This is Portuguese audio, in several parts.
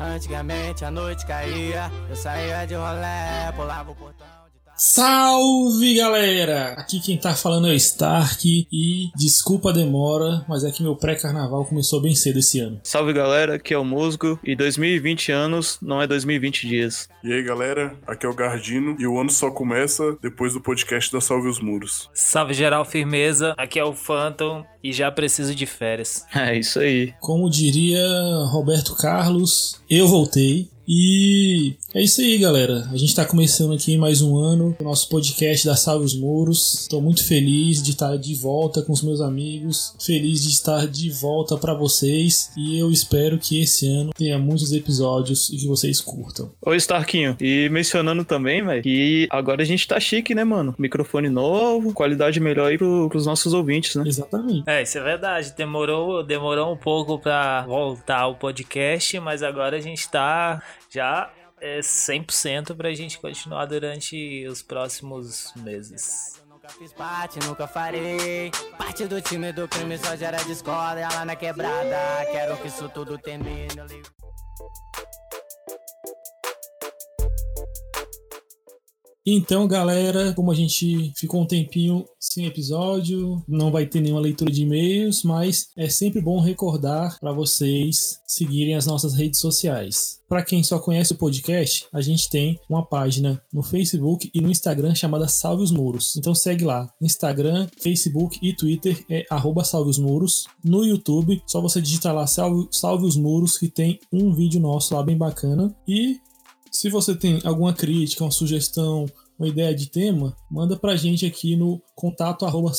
Antigamente a noite caía, eu saía de rolé, pulava o portão. Salve galera! Aqui quem tá falando é o Stark e desculpa a demora, mas é que meu pré-carnaval começou bem cedo esse ano. Salve galera, aqui é o Musgo e 2020 anos não é 2020 dias. E aí galera, aqui é o Gardino e o ano só começa depois do podcast da Salve os Muros. Salve geral, firmeza, aqui é o Phantom e já preciso de férias. É isso aí. Como diria Roberto Carlos, eu voltei. E é isso aí, galera. A gente tá começando aqui mais um ano, o nosso podcast da Salve os Muros. Tô muito feliz de estar de volta com os meus amigos, feliz de estar de volta para vocês e eu espero que esse ano tenha muitos episódios e que vocês curtam. Oi, Starquinho. E mencionando também, velho, que agora a gente tá chique, né, mano? Microfone novo, qualidade melhor aí pro, pros nossos ouvintes, né? Exatamente. É, isso é verdade. Demorou, demorou um pouco pra voltar o podcast, mas agora a gente tá já é 100% pra gente continuar durante os próximos meses. Nunca fiz parte, nunca farei. Parte do time do crime só gera discórdia lá na quebrada. Quero que isso tudo termine. Então, galera, como a gente ficou um tempinho sem episódio, não vai ter nenhuma leitura de e-mails, mas é sempre bom recordar para vocês seguirem as nossas redes sociais. Para quem só conhece o podcast, a gente tem uma página no Facebook e no Instagram chamada Salve os Muros. Então segue lá, Instagram, Facebook e Twitter é arroba Salve os Muros. No YouTube, só você digitar lá Salve, Salve os Muros que tem um vídeo nosso lá bem bacana. E se você tem alguma crítica, uma sugestão, uma ideia de tema, manda pra gente aqui no contato arroba.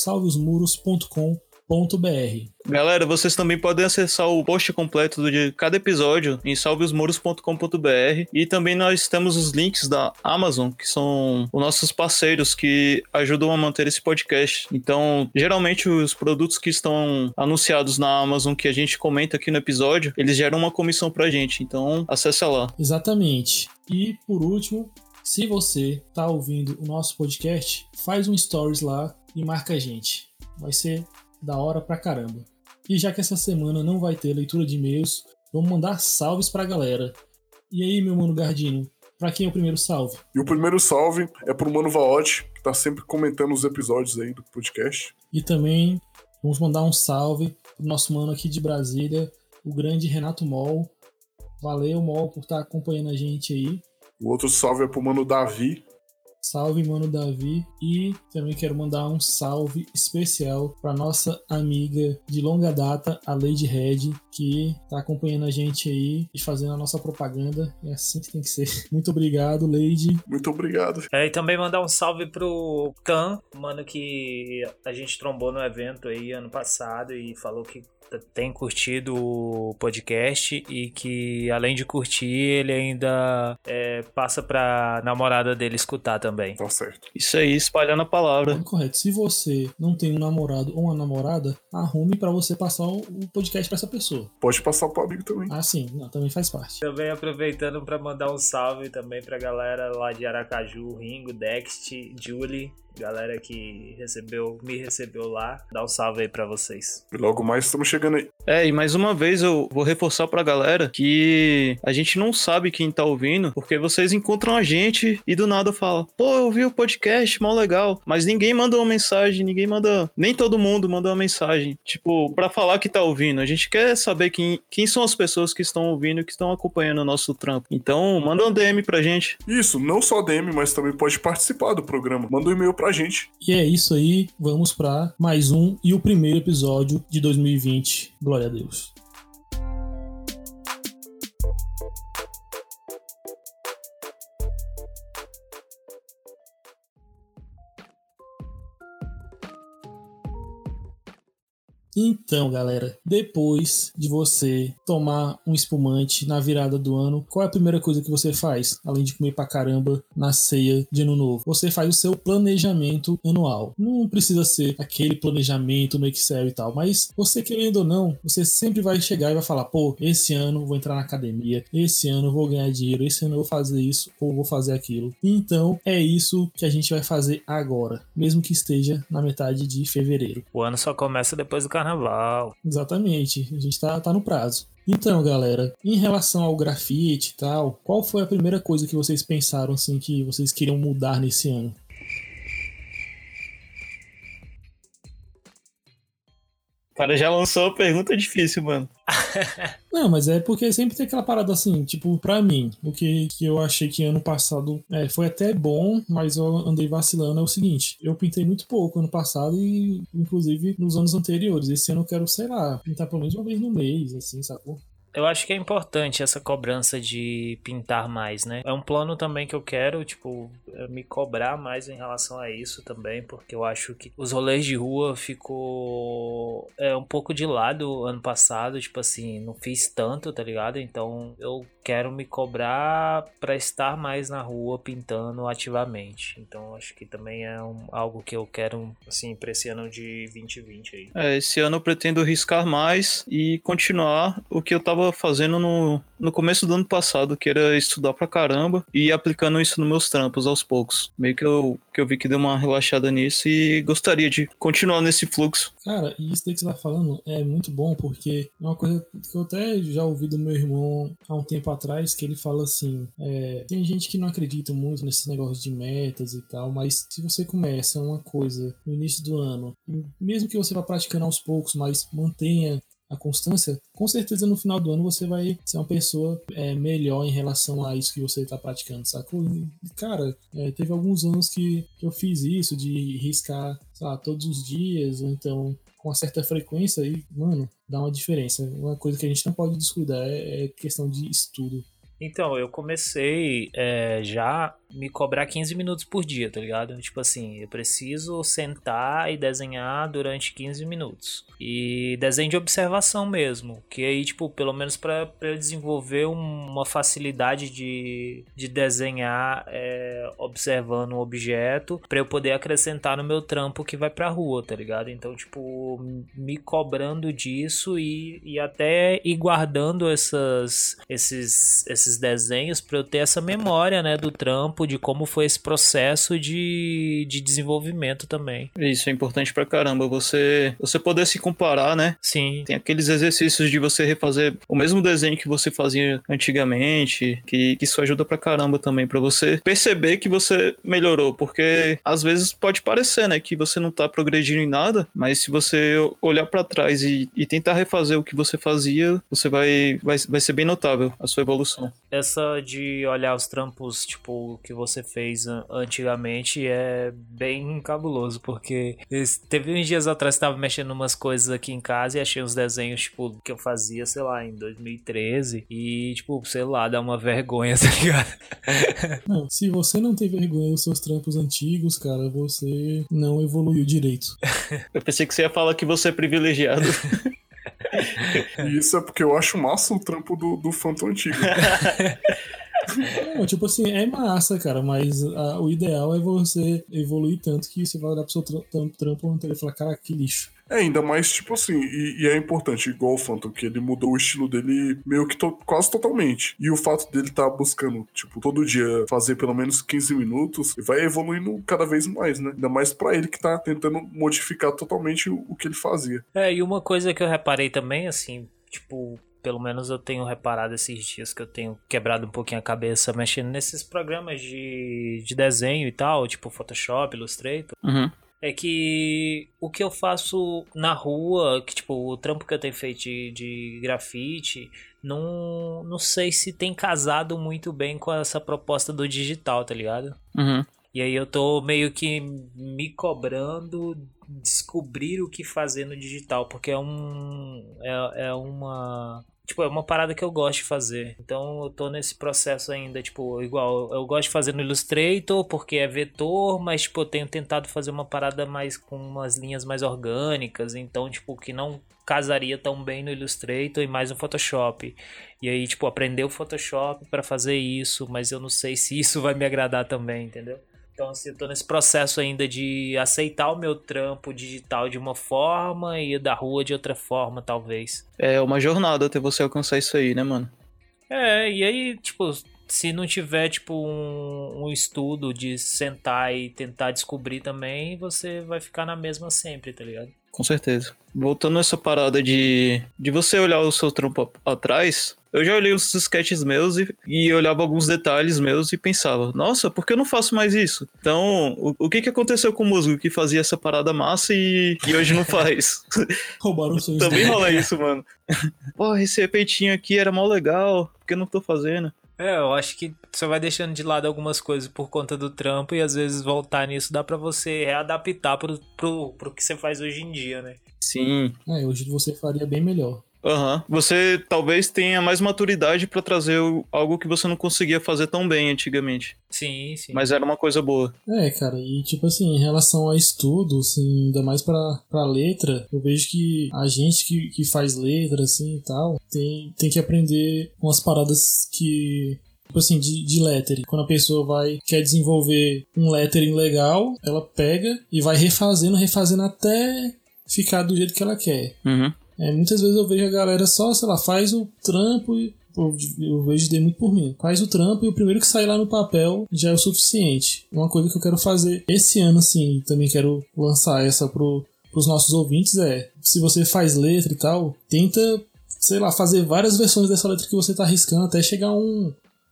Galera, vocês também podem acessar o post completo de cada episódio em salveosmuros.com.br e também nós temos os links da Amazon, que são os nossos parceiros que ajudam a manter esse podcast. Então, geralmente os produtos que estão anunciados na Amazon que a gente comenta aqui no episódio, eles geram uma comissão pra gente. Então, acessa lá. Exatamente. E por último, se você tá ouvindo o nosso podcast, faz um stories lá e marca a gente. Vai ser da hora pra caramba. E já que essa semana não vai ter leitura de e-mails, vamos mandar salves pra galera. E aí, meu mano Gardino, pra quem é o primeiro salve? E o primeiro salve é pro Mano Vaotti, que tá sempre comentando os episódios aí do podcast. E também vamos mandar um salve pro nosso mano aqui de Brasília, o grande Renato Mol. Valeu, Mol, por estar acompanhando a gente aí. O outro salve é pro Mano Davi, Salve, mano Davi. E também quero mandar um salve especial para nossa amiga de longa data, a Lady Red, que tá acompanhando a gente aí e fazendo a nossa propaganda. É assim que tem que ser. Muito obrigado, Lady. muito obrigado. É, e também mandar um salve pro Tan, mano que a gente trombou no evento aí ano passado e falou que tem curtido o podcast e que além de curtir, ele ainda é, passa pra namorada dele escutar também. Tá certo. Isso aí, espalhando a palavra. Muito correto. Se você não tem um namorado ou uma namorada, arrume para você passar o podcast para essa pessoa. Pode passar pro amigo também. Ah, sim, não, também faz parte. Também aproveitando pra mandar um salve também pra galera lá de Aracaju, Ringo, Dext, Julie, galera que recebeu, me recebeu lá. Dá um salve aí pra vocês. E logo mais estamos chegando aí. É, e mais uma vez eu vou reforçar pra galera que a gente não sabe quem tá ouvindo, porque vocês encontram a gente e do nada fala, pô, eu vi o podcast, mó legal, mas ninguém manda uma mensagem, ninguém manda, nem todo mundo manda uma mensagem, tipo, pra falar que tá ouvindo. A gente quer saber quem, quem são as pessoas que estão ouvindo e que estão acompanhando o nosso trampo. Então, manda um DM pra gente. Isso, não só DM, mas também pode participar do programa. Manda um e-mail pra gente. E é isso aí, vamos para mais um e o primeiro episódio de 2020. Glória a Deus. Então, galera, depois de você tomar um espumante na virada do ano, qual é a primeira coisa que você faz, além de comer pra caramba na ceia de ano novo? Você faz o seu planejamento anual. Não precisa ser aquele planejamento no Excel e tal, mas você querendo ou não, você sempre vai chegar e vai falar: pô, esse ano vou entrar na academia, esse ano vou ganhar dinheiro, esse ano eu vou fazer isso ou vou fazer aquilo. Então, é isso que a gente vai fazer agora, mesmo que esteja na metade de fevereiro. O ano só começa depois do carnaval. Carnaval. Exatamente, a gente tá, tá no prazo. Então, galera, em relação ao grafite e tal, qual foi a primeira coisa que vocês pensaram assim que vocês queriam mudar nesse ano? Cara já lançou a pergunta difícil, mano. Não, mas é porque sempre tem aquela parada assim, tipo, pra mim, o que, que eu achei que ano passado é, foi até bom, mas eu andei vacilando é o seguinte, eu pintei muito pouco ano passado e, inclusive, nos anos anteriores. Esse ano eu quero, sei lá, pintar pelo menos uma vez no mês, assim, sacou? Eu acho que é importante essa cobrança de pintar mais, né? É um plano também que eu quero, tipo, me cobrar mais em relação a isso também, porque eu acho que os rolês de rua ficou é, um pouco de lado ano passado, tipo assim, não fiz tanto, tá ligado? Então eu quero me cobrar para estar mais na rua pintando ativamente. Então acho que também é um, algo que eu quero, assim, pra esse ano de 2020 aí. É, esse ano eu pretendo riscar mais e continuar o que eu tava fazendo no, no começo do ano passado, que era estudar pra caramba e aplicando isso nos meus trampos aos poucos. Meio que eu, que eu vi que deu uma relaxada nisso e gostaria de continuar nesse fluxo. Cara, e isso daí que você tá falando é muito bom porque é uma coisa que eu até já ouvi do meu irmão há um tempo atrás, que ele fala assim: é, tem gente que não acredita muito nesses negócios de metas e tal, mas se você começa uma coisa no início do ano, mesmo que você vá praticando aos poucos, mas mantenha a constância, com certeza no final do ano você vai ser uma pessoa é, melhor em relação a isso que você está praticando, sacou? E, cara, é, teve alguns anos que, eu fiz isso, de riscar, sei lá, todos os dias, ou então com uma certa frequência, e, mano, dá uma diferença. Uma coisa que a gente não pode descuidar é, é questão de estudo. Então, eu comecei é, já me cobrar 15 minutos por dia, tá ligado? Tipo assim, eu preciso sentar e desenhar durante 15 minutos. E desenho de observação mesmo, que aí, tipo, pelo menos para eu desenvolver uma facilidade de, de desenhar é, observando um objeto, para eu poder acrescentar no meu trampo que vai pra rua, tá ligado? Então, tipo, me cobrando disso e, e até ir guardando essas, esses, esses desenhos para eu ter essa memória, né, do trampo de como foi esse processo de, de desenvolvimento também. Isso é importante pra caramba, você, você poder se comparar, né? Sim. Tem aqueles exercícios de você refazer o mesmo desenho que você fazia antigamente, que, que isso ajuda pra caramba também, pra você perceber que você melhorou, porque às vezes pode parecer, né, que você não tá progredindo em nada, mas se você olhar para trás e, e tentar refazer o que você fazia, você vai, vai, vai ser bem notável a sua evolução. Essa de olhar os trampos, tipo, que você fez antigamente é bem cabuloso, porque teve uns dias atrás que tava mexendo umas coisas aqui em casa e achei uns desenhos, tipo, que eu fazia, sei lá, em 2013 e, tipo, sei lá, dá uma vergonha, tá ligado? Não, se você não tem vergonha dos seus trampos antigos, cara, você não evoluiu direito. eu pensei que você ia falar que você é privilegiado. e isso é porque eu acho massa o trampo do, do Phantom antigo. Não, tipo assim, é massa, cara, mas a, o ideal é você evoluir tanto que você vai olhar pro seu trampo, trampo e falar, cara, que lixo. É, ainda mais, tipo assim, e, e, é importante, igual o Phantom, que ele mudou o estilo dele meio que to quase totalmente. E o fato dele estar tá buscando, tipo, todo dia fazer pelo menos 15 minutos, vai evoluindo cada vez mais, né? Ainda mais pra ele que tá tentando modificar totalmente o, o que ele fazia. É, e uma coisa que eu reparei também, assim, tipo, pelo menos eu tenho reparado esses dias que eu tenho quebrado um pouquinho a cabeça mexendo nesses programas de, de desenho e tal, tipo Photoshop, Illustrator. Uhum. É que o que eu faço na rua, que tipo, o trampo que eu tenho feito de, de grafite, não, não sei se tem casado muito bem com essa proposta do digital, tá ligado? Uhum. E aí eu tô meio que me cobrando descobrir o que fazer no digital, porque é um é, é uma tipo, é uma parada que eu gosto de fazer. Então eu tô nesse processo ainda, tipo, igual, eu gosto de fazer no Illustrator porque é vetor, mas tipo, eu tenho tentado fazer uma parada mais com umas linhas mais orgânicas, então tipo, que não casaria tão bem no Illustrator e mais no Photoshop. E aí, tipo, aprender o Photoshop para fazer isso, mas eu não sei se isso vai me agradar também, entendeu? Então, assim, eu tô nesse processo ainda de aceitar o meu trampo digital de uma forma e da rua de outra forma, talvez. É uma jornada até você alcançar isso aí, né, mano? É, e aí, tipo, se não tiver, tipo, um, um estudo de sentar e tentar descobrir também, você vai ficar na mesma sempre, tá ligado? Com certeza. Voltando nessa parada de, de você olhar o seu trampo atrás, eu já olhei os sketches meus e, e olhava alguns detalhes meus e pensava, nossa, por que eu não faço mais isso? Então, o, o que que aconteceu com o músico que fazia essa parada massa e, e hoje não faz? Roubaram o seu Também rola isso, mano. Pô, esse efeitinho aqui era mó legal, por que eu não tô fazendo? É, eu acho que você vai deixando de lado algumas coisas por conta do trampo e às vezes voltar nisso dá pra você readaptar pro, pro, pro que você faz hoje em dia, né? Sim. É, hoje você faria bem melhor. Aham. Você talvez tenha mais maturidade pra trazer algo que você não conseguia fazer tão bem antigamente. Sim, sim. Mas era uma coisa boa. É, cara, e tipo assim, em relação a estudo, assim, ainda mais pra, pra letra, eu vejo que a gente que, que faz letra, assim e tal, tem, tem que aprender umas paradas que. Tipo assim, de, de lettering. Quando a pessoa vai, quer desenvolver um lettering legal, ela pega e vai refazendo, refazendo até ficar do jeito que ela quer. Uhum. É, muitas vezes eu vejo a galera só, sei lá, faz o trampo e. Eu, eu vejo de muito por mim. Faz o trampo e o primeiro que sai lá no papel já é o suficiente. Uma coisa que eu quero fazer esse ano, assim, também quero lançar essa pro, pros nossos ouvintes é: se você faz letra e tal, tenta, sei lá, fazer várias versões dessa letra que você tá arriscando até chegar um,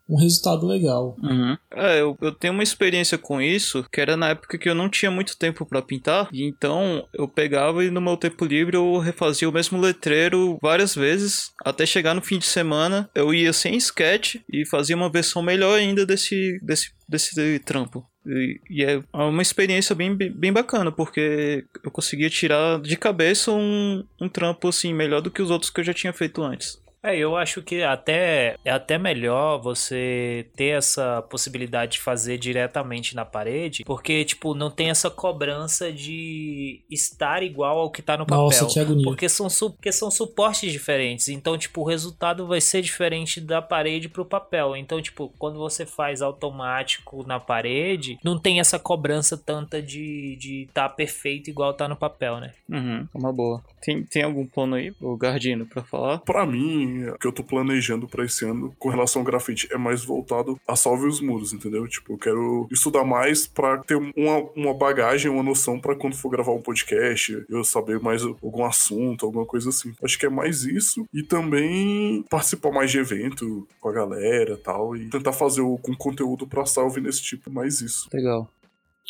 um resultado legal. Uhum. É, eu, eu tenho uma experiência com isso, que era na época que eu não tinha muito tempo pra pintar, e então eu pegava e no meu tempo livre eu refazia o mesmo letreiro várias vezes, até chegar no fim de semana, eu ia sem sketch e fazia uma versão melhor ainda desse, desse, desse trampo. E, e é uma experiência bem, bem bacana, porque eu conseguia tirar de cabeça um, um trampo assim, melhor do que os outros que eu já tinha feito antes. É, eu acho que até é até melhor você ter essa possibilidade de fazer diretamente na parede, porque tipo não tem essa cobrança de estar igual ao que tá no papel. Nossa, que agonia. Porque são, su- porque são suportes diferentes. Então, tipo, o resultado vai ser diferente da parede pro papel. Então, tipo, quando você faz automático na parede, não tem essa cobrança tanta de de tá perfeito igual tá no papel, né? Uhum, é uma boa. Tem, tem algum plano aí, o Gardino, pra falar? Pra mim, o que eu tô planejando pra esse ano com relação ao grafite é mais voltado a salve os muros, entendeu? Tipo, eu quero estudar mais pra ter uma, uma bagagem, uma noção pra quando for gravar um podcast, eu saber mais algum assunto, alguma coisa assim. Acho que é mais isso. E também participar mais de evento com a galera e tal. E tentar fazer algum conteúdo pra salve nesse tipo, mais isso. Legal.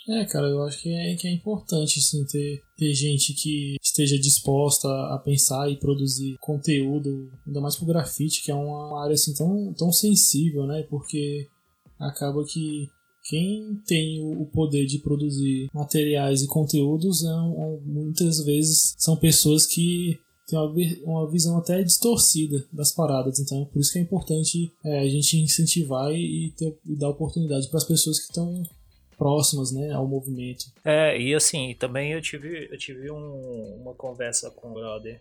É, cara, eu acho que é, que é importante, assim, ter, ter gente que esteja disposta a pensar e produzir conteúdo, ainda mais pro grafite, que é uma área, assim, tão, tão sensível, né? Porque acaba que quem tem o poder de produzir materiais e conteúdos é muitas vezes são pessoas que têm uma, uma visão até distorcida das paradas. Então, por isso que é importante é, a gente incentivar e, ter, e dar oportunidade para as pessoas que estão próximas né, ao movimento. É, e assim, também eu tive, eu tive um- uma conversa com o brother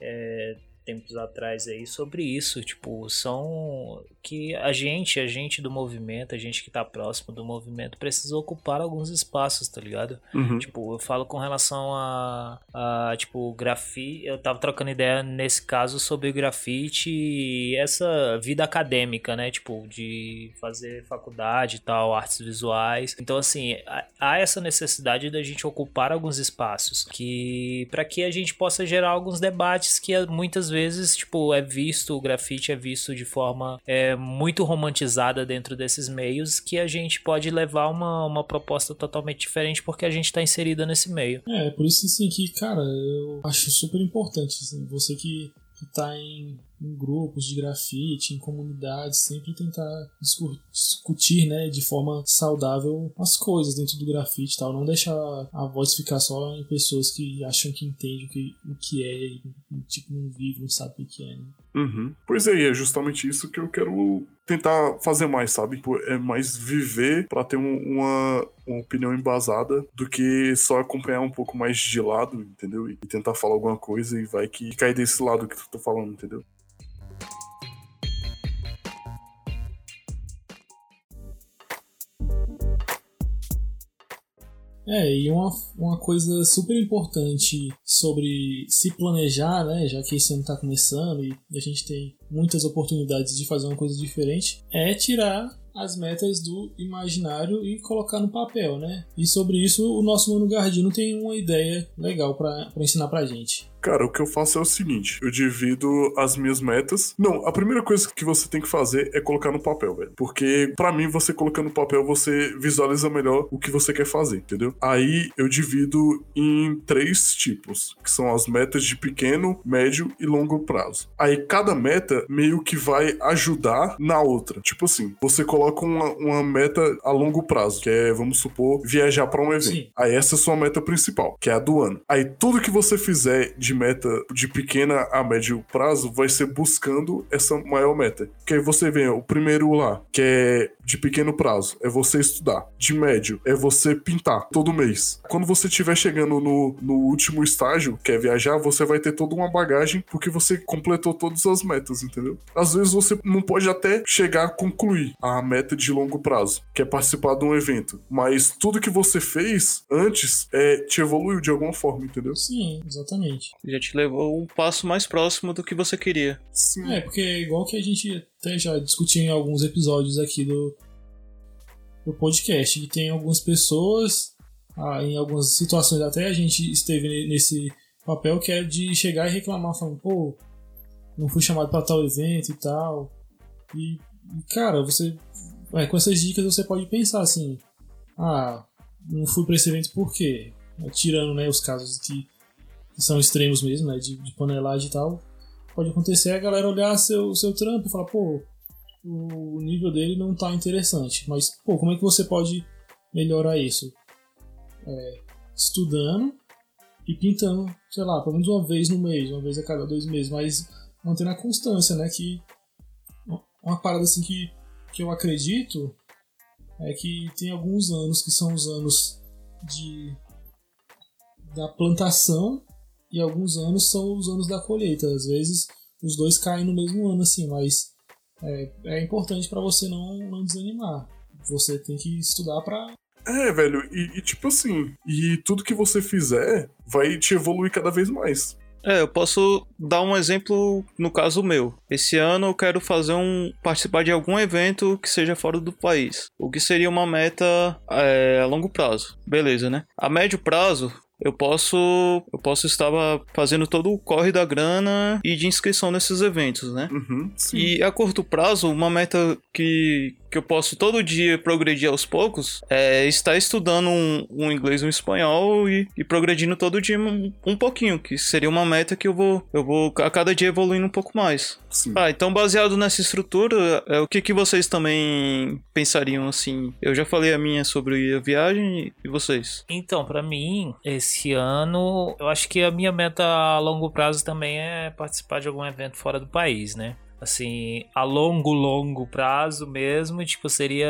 é, tempos atrás aí sobre isso, tipo, são que a gente, a gente do movimento, a gente que tá próximo do movimento, precisa ocupar alguns espaços, tá ligado? Uhum. Tipo, eu falo com relação a, a tipo, grafite. Eu tava trocando ideia nesse caso sobre grafite e essa vida acadêmica, né? Tipo, de fazer faculdade e tal, artes visuais. Então, assim, há- essa necessidade da gente ocupar alguns espaços que para que a gente possa gerar alguns debates que muitas vezes, tipo, é visto, o grafite é visto de forma é, muito romantizada dentro desses meios que a gente pode levar uma, uma proposta totalmente diferente porque a gente está inserida nesse meio. É, por isso assim que, cara, eu acho super importante, assim, você que, que tá em, em grupos de grafite, em comunidades, sempre tentar discu- discutir, né, de forma saudável as coisas dentro do grafite tal, não deixar a voz ficar só em pessoas que acham que entendem o que, o que é e, tipo, não vive, não sabe o que é, né? Uhum. Pois é, e é justamente isso que eu quero tentar fazer mais, sabe? Pô, É mais viver pra ter um- uma, uma opinião embasada do que só acompanhar um pouco mais de lado, entendeu? E tentar falar alguma coisa e vai que cai desse lado que tu tá falando, entendeu? É, e uma, uma coisa super importante sobre se planejar, né, já que esse ano está começando e a gente tem muitas oportunidades de fazer uma coisa diferente, é tirar as metas do imaginário e colocar no papel, né? E sobre isso o nosso Mano Gardino tem uma ideia legal para ensinar pra gente. Cara, o que eu faço é o seguinte: eu divido as minhas metas. Não, a primeira coisa que você tem que fazer é colocar no papel, velho. Porque, para mim, você colocando no papel, você visualiza melhor o que você quer fazer, entendeu? Aí eu divido em três tipos, que são as metas de pequeno, médio e longo prazo. Aí cada meta meio que vai ajudar na outra. Tipo assim, você coloca uma, uma meta a longo prazo, que é, vamos supor, viajar para um evento. Sim. Aí essa é a sua meta principal, que é a do ano. Aí tudo que você fizer de de meta de pequena a médio prazo vai ser buscando essa maior meta. Que aí você vê o primeiro lá, que é de pequeno prazo, é você estudar. De médio, é você pintar todo mês. Quando você estiver chegando no, no último estágio, que é viajar, você vai ter toda uma bagagem porque você completou todas as metas, entendeu? Às vezes você não pode até chegar a concluir a meta de longo prazo, que é participar de um evento. Mas tudo que você fez antes é, te evoluiu de alguma forma, entendeu? Sim, exatamente já te levou um passo mais próximo do que você queria. Sim. É, porque é igual que a gente até já discutiu em alguns episódios aqui do, do podcast, que tem algumas pessoas, ah, em algumas situações até a gente esteve nesse papel que é de chegar e reclamar, falando, pô, não fui chamado para tal evento e tal. E, cara, você. É, com essas dicas você pode pensar assim, ah, não fui para esse evento por quê? Tirando né, os casos que que são extremos mesmo, né? De, de panelagem e tal. Pode acontecer a galera olhar seu, seu trampo e falar, pô, o nível dele não tá interessante. Mas, pô, como é que você pode melhorar isso? É, estudando e pintando, sei lá, pelo menos uma vez no mês, uma vez a cada dois meses, mas mantendo a constância, né? Que uma parada assim que, que eu acredito é que tem alguns anos que são os anos de da plantação e alguns anos são os anos da colheita. Às vezes os dois caem no mesmo ano, assim, mas é, é importante para você não, não desanimar. Você tem que estudar para é, velho, e, e, tipo assim, e tudo que você fizer vai te evoluir cada vez mais. É, eu posso dar um exemplo no caso meu. Esse ano eu quero fazer um participar de algum evento que seja fora do país, o que seria uma meta é, a longo prazo. Beleza, né? A médio prazo eu posso eu posso estar fazendo todo o corre da grana e de inscrição nesses eventos, né? Uhum, e a curto prazo, uma meta que, que eu posso todo dia progredir aos poucos é estar estudando um, um inglês e um espanhol e, e progredindo todo dia um, um, pouquinho, que seria uma meta que eu vou eu vou a cada dia evoluindo um pouco mais. Sim. Ah, então baseado nessa estrutura, é, o que, que vocês também pensariam assim? Eu já falei a minha sobre a viagem e vocês? Então, para mim, esse esse ano, eu acho que a minha meta a longo prazo também é participar de algum evento fora do país, né? Assim, a longo, longo prazo mesmo, tipo, seria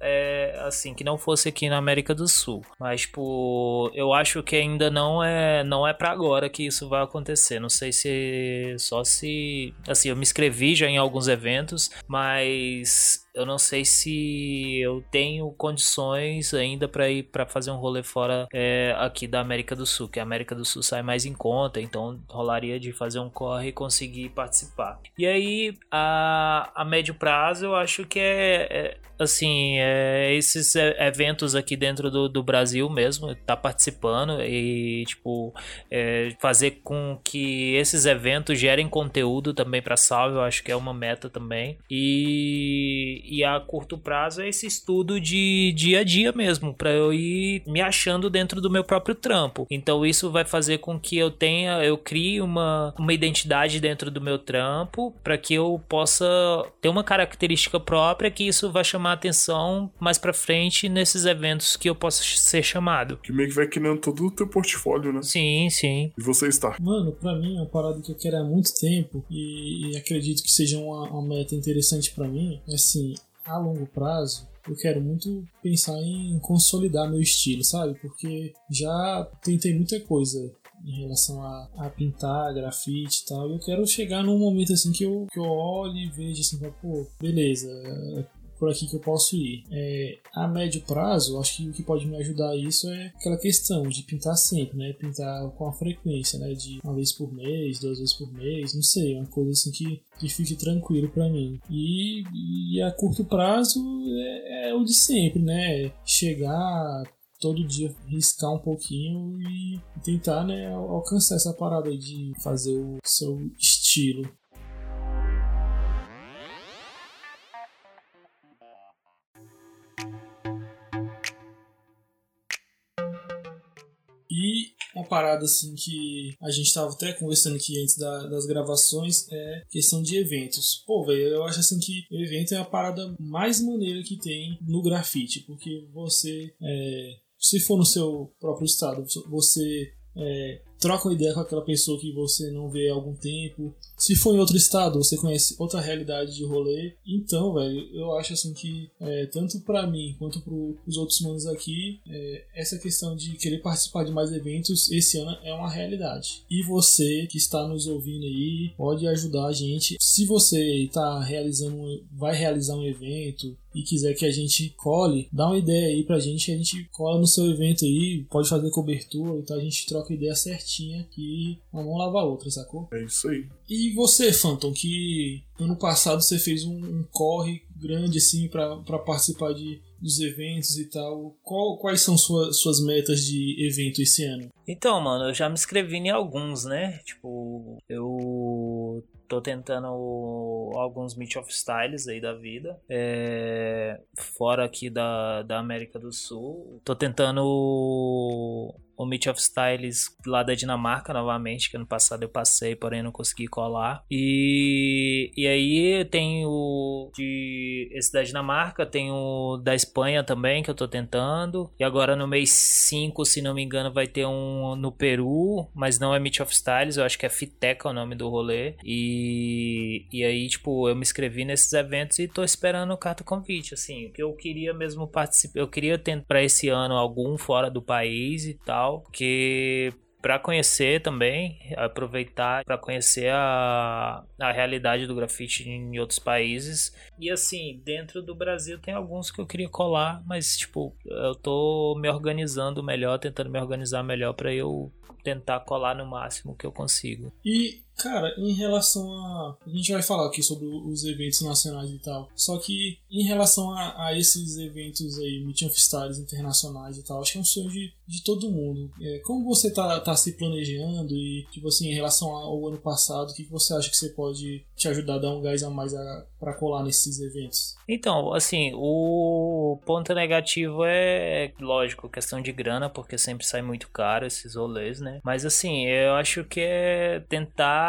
é, assim, que não fosse aqui na América do Sul. Mas, tipo, eu acho que ainda não é não é para agora que isso vai acontecer. Não sei se só se assim, eu me inscrevi já em alguns eventos, mas eu não sei se eu tenho condições ainda para ir para fazer um rolê fora é, aqui da América do Sul, que a América do Sul sai mais em conta, então rolaria de fazer um corre e conseguir participar. E aí, a, a médio prazo, eu acho que é, é assim, é, esses eventos aqui dentro do, do Brasil mesmo, tá participando e, tipo, é, fazer com que esses eventos gerem conteúdo também para Salve, eu acho que é uma meta também. E, e a curto prazo é esse estudo de dia a dia mesmo, para eu ir me achando dentro do meu próprio trampo. Então isso vai fazer com que eu tenha, eu crie uma, uma identidade dentro do meu trampo, para que eu possa ter uma característica própria que isso vai chamar atenção mais para frente nesses eventos que eu possa ser chamado. Que meio que vai criando todo o teu portfólio, né? Sim, sim. E você está. Mano, para mim é uma parada que eu quero há muito tempo e, e acredito que seja uma, uma meta interessante para mim. É assim, a longo prazo, eu quero muito pensar em consolidar meu estilo, sabe? Porque já tentei muita coisa em relação a, a pintar, grafite e tal. Eu quero chegar num momento assim que eu, que eu olhe e veja assim, pô, beleza, por aqui que eu posso ir. É, a médio prazo, acho que o que pode me ajudar isso é aquela questão de pintar sempre, né? Pintar com a frequência, né? De uma vez por mês, duas vezes por mês, não sei, uma coisa assim que, que fique tranquilo para mim. E, e a curto prazo é, é o de sempre, né? Chegar todo dia riscar um pouquinho e tentar né, alcançar essa parada de fazer o seu estilo. E uma parada assim que a gente tava até conversando aqui antes da, das gravações é questão de eventos. Pô, velho, eu acho assim que evento é a parada mais maneira que tem no grafite, porque você, é, se for no seu próprio estado, você é, troca uma ideia com aquela pessoa que você não vê há algum tempo. Se for em outro estado, você conhece outra realidade de rolê. Então, velho, eu acho assim que é, tanto para mim quanto para os outros manos aqui, é, essa questão de querer participar de mais eventos esse ano é uma realidade. E você que está nos ouvindo aí pode ajudar a gente. Se você está realizando, vai realizar um evento e quiser que a gente cole, dá uma ideia aí pra gente, a gente cola no seu evento aí, pode fazer cobertura, então a gente troca ideia certinha que uma mão lava a outra, sacou? É isso aí. E você, Phantom, que ano passado você fez um, um corre grande assim para participar de, dos eventos e tal. Qual, quais são sua, suas metas de evento esse ano? Então, mano, eu já me inscrevi em alguns, né? Tipo, eu tô tentando alguns Meet of Styles aí da vida. É, fora aqui da, da América do Sul. Tô tentando o Meet of Styles lá da Dinamarca novamente, que ano passado eu passei, porém não consegui colar. E, e aí tem o de esse da Dinamarca, tem o da Espanha também, que eu tô tentando. E agora no mês 5, se não me engano, vai ter um no Peru, mas não é Meet of Styles, eu acho que é Fiteca o nome do rolê. E, e aí, tipo, eu me inscrevi nesses eventos e tô esperando o carta convite, assim, que eu queria mesmo participar, eu queria tentar para esse ano algum fora do país e tal legal, que para conhecer também, aproveitar para conhecer a, a realidade do grafite em outros países. E assim, dentro do Brasil tem alguns que eu queria colar, mas tipo, eu tô me organizando melhor, tentando me organizar melhor para eu tentar colar no máximo que eu consigo. E Cara, em relação a. A gente vai falar aqui sobre os eventos nacionais e tal. Só que em relação a, a esses eventos aí, Meeting of Stars internacionais e tal, acho que é um sonho de, de todo mundo. É, como você tá, tá se planejando e, tipo assim, em relação ao ano passado, o que, que você acha que você pode te ajudar a dar um gás a mais para colar nesses eventos? Então, assim, o ponto negativo é, lógico, questão de grana, porque sempre sai muito caro esses rolês, né? Mas assim, eu acho que é tentar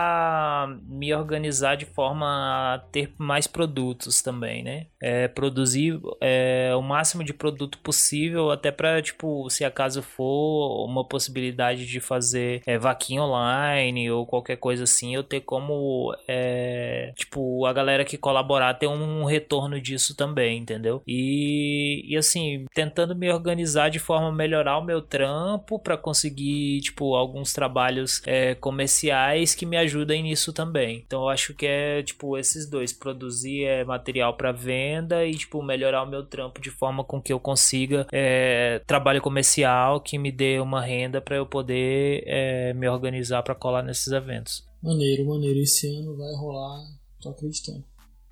me organizar de forma a ter mais produtos também, né? É, produzir é, o máximo de produto possível, até para, tipo, se acaso for uma possibilidade de fazer é, vaquinha online ou qualquer coisa assim, eu ter como, é, tipo, a galera que colaborar ter um retorno disso também, entendeu? E, e assim, tentando me organizar de forma a melhorar o meu trampo para conseguir, tipo, alguns trabalhos é, comerciais que me ajudem ajudem nisso também. Então eu acho que é tipo esses dois, produzir é, material para venda e tipo melhorar o meu trampo de forma com que eu consiga é, trabalho comercial que me dê uma renda para eu poder é, me organizar para colar nesses eventos. Maneiro, maneiro. Esse ano vai rolar, tô acreditando.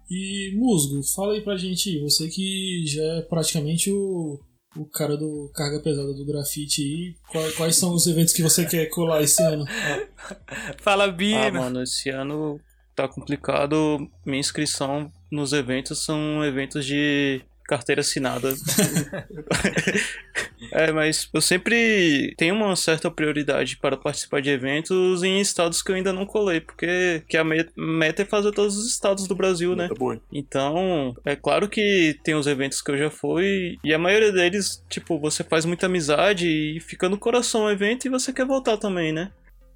E Musgo, fala aí pra gente, você que já é praticamente o o cara do carga pesada do grafite aí. Quais, quais são os eventos que você quer colar esse ano? Fala, Bino! Ah, mano, esse ano tá complicado. Minha inscrição nos eventos são eventos de carteira assinada. é, mas eu sempre tenho uma certa prioridade para participar de eventos em estados que eu ainda não colei, porque que a meta é fazer todos os estados do Brasil, né? Então, é claro que tem os eventos que eu já fui e a maioria deles, tipo, você faz muita amizade e fica no coração o evento e você quer voltar também, né?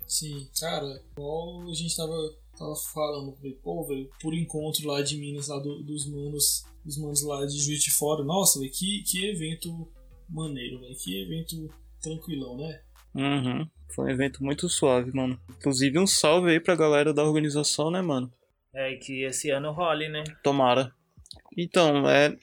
Sim, cara, igual a gente tava tava falando, pô, velho, por encontro lá de Minas, lá do, dos manos os manos lá de Juiz de Fora. Nossa, véio, que, que evento maneiro, véio, que evento tranquilão, né? Uhum. Foi um evento muito suave, mano. Inclusive um salve aí pra galera da organização, né, mano? É, que esse ano role, né? Tomara. Então, é,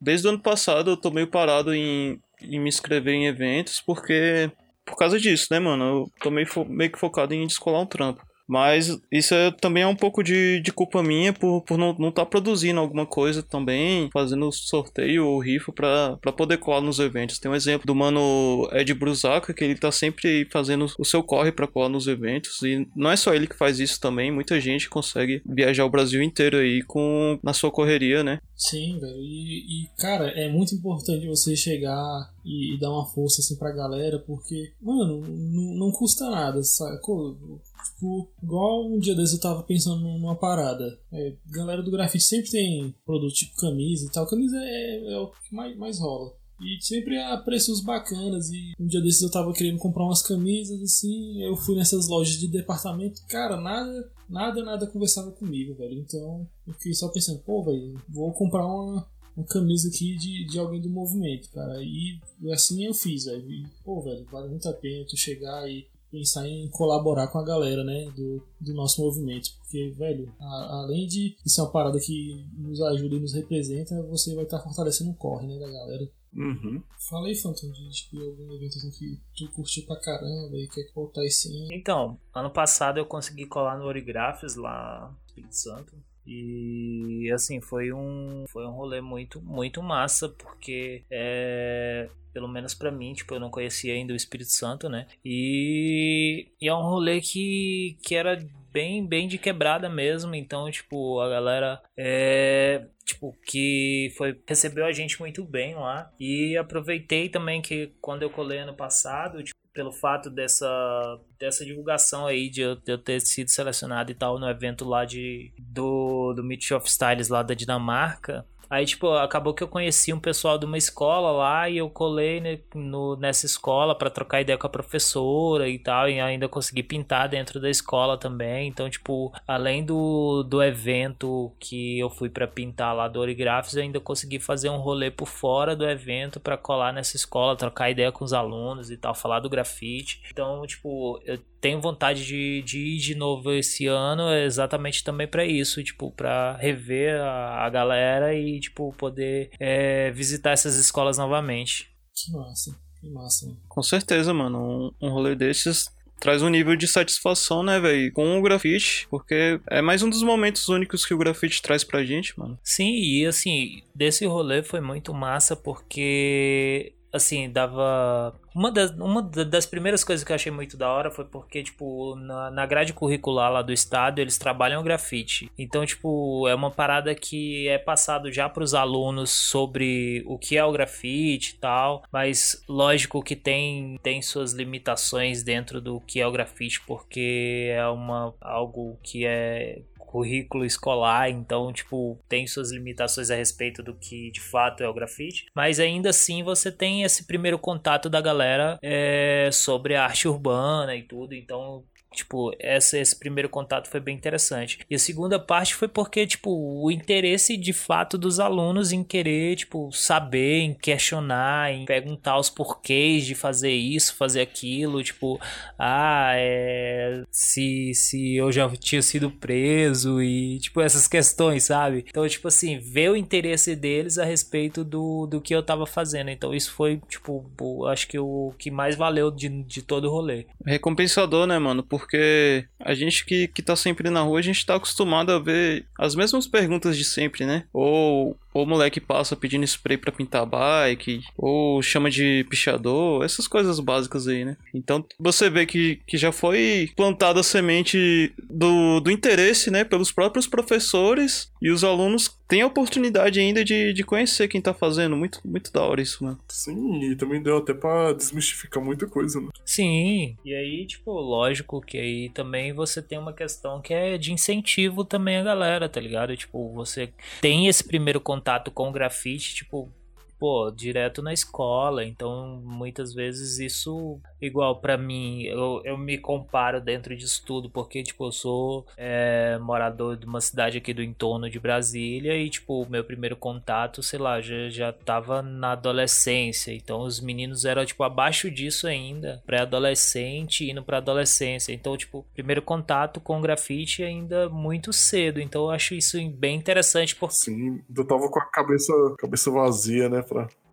desde o ano passado eu tô meio parado em, em me inscrever em eventos, porque. Por causa disso, né, mano? Eu tô meio, fo- meio que focado em descolar um trampo. Mas isso é, também é um pouco de, de culpa minha por, por não estar não tá produzindo alguma coisa também, fazendo sorteio ou rifa pra poder colar nos eventos. Tem um exemplo do mano Ed Brusaca, que ele tá sempre fazendo o seu corre pra colar nos eventos. E não é só ele que faz isso também, muita gente consegue viajar o Brasil inteiro aí com, na sua correria, né? Sim, velho. E, e, cara, é muito importante você chegar e, e dar uma força assim pra galera, porque, mano, não, não custa nada, sacou? Tipo, igual um dia desses eu tava pensando numa parada. É, galera do grafite sempre tem produto tipo camisa e tal. Camisa é, é o que mais, mais rola. E sempre a preços bacanas. E um dia desses eu tava querendo comprar umas camisas, assim. Eu fui nessas lojas de departamento. Cara, nada, nada, nada conversava comigo, velho. Então eu fiquei só pensando, pô, velho, vou comprar uma, uma camisa aqui de, de alguém do movimento, cara. E assim eu fiz, velho. E, pô, velho, vale muito a pena tu chegar e pensar em colaborar com a galera, né, do, do nosso movimento. Porque, velho, a, além de ser uma parada que nos ajuda e nos representa, você vai estar tá fortalecendo o corre, né, da galera. Uhum. Fala aí, Phantom, de tipo, algum evento assim que tu curtiu pra caramba e quer voltar esse ano. Então, ano passado eu consegui colar no Origrafes lá no Espírito Santo. E assim, foi um foi um rolê muito muito massa, porque é, pelo menos para mim, tipo, eu não conhecia ainda o Espírito Santo, né? E, e é um rolê que, que era bem bem de quebrada mesmo, então, tipo, a galera é, tipo, que foi recebeu a gente muito bem lá. E aproveitei também que quando eu colei ano passado, tipo, pelo fato dessa, dessa divulgação aí de eu, de eu, ter sido selecionado e tal no evento lá de do, do Meet of Styles lá da Dinamarca. Aí, tipo, acabou que eu conheci um pessoal de uma escola lá e eu colei né, no, nessa escola para trocar ideia com a professora e tal, e ainda consegui pintar dentro da escola também. Então, tipo, além do, do evento que eu fui para pintar lá do eu ainda consegui fazer um rolê por fora do evento para colar nessa escola, trocar ideia com os alunos e tal, falar do grafite. Então, tipo, eu tenho vontade de, de ir de novo esse ano exatamente também para isso, tipo, para rever a, a galera e tipo, poder é, visitar essas escolas novamente. Que massa, que massa. Com certeza, mano. Um, um rolê desses traz um nível de satisfação, né, velho, com o grafite, porque é mais um dos momentos únicos que o grafite traz pra gente, mano. Sim, e assim, desse rolê foi muito massa porque assim, dava. Uma das, uma das primeiras coisas que eu achei muito da hora foi porque, tipo, na, na grade curricular lá do estado, eles trabalham grafite. Então, tipo, é uma parada que é passado já para os alunos sobre o que é o grafite e tal. Mas, lógico que tem, tem suas limitações dentro do que é o grafite, porque é uma, algo que é currículo escolar, então, tipo, tem suas limitações a respeito do que de fato é o grafite, mas ainda assim você tem esse primeiro contato da galera é, sobre a arte urbana e tudo, então Tipo, essa, esse primeiro contato foi bem interessante. E a segunda parte foi porque, tipo, o interesse de fato dos alunos em querer, tipo, saber, em questionar, em perguntar os porquês de fazer isso, fazer aquilo. Tipo, ah, é. Se, se eu já tinha sido preso e, tipo, essas questões, sabe? Então, tipo assim, ver o interesse deles a respeito do, do que eu tava fazendo. Então, isso foi, tipo, acho que o que mais valeu de, de todo o rolê. Recompensador, né, mano? Porque a gente que, que tá sempre na rua, a gente tá acostumado a ver as mesmas perguntas de sempre, né? Ou o moleque passa pedindo spray para pintar bike, ou chama de pichador, essas coisas básicas aí, né? Então você vê que, que já foi plantada a semente do, do interesse, né, pelos próprios professores e os alunos têm a oportunidade ainda de, de conhecer quem tá fazendo. Muito, muito da hora isso, mano. Sim, e também deu até pra desmistificar muita coisa, né? Sim, e aí, tipo, lógico que aí também você tem uma questão que é de incentivo também a galera, tá ligado? Tipo, você tem esse primeiro contato com o grafite, tipo, pô, direto na escola. Então, muitas vezes isso, igual para mim, eu, eu me comparo dentro disso tudo, porque, tipo, eu sou é, morador de uma cidade aqui do entorno de Brasília e, tipo, o meu primeiro contato, sei lá, já, já tava na adolescência. Então, os meninos eram, tipo, abaixo disso ainda, pré-adolescente, indo pra adolescência. Então, tipo, primeiro contato com grafite ainda muito cedo. Então, eu acho isso bem interessante. Por... Sim, eu tava com a cabeça, cabeça vazia, né?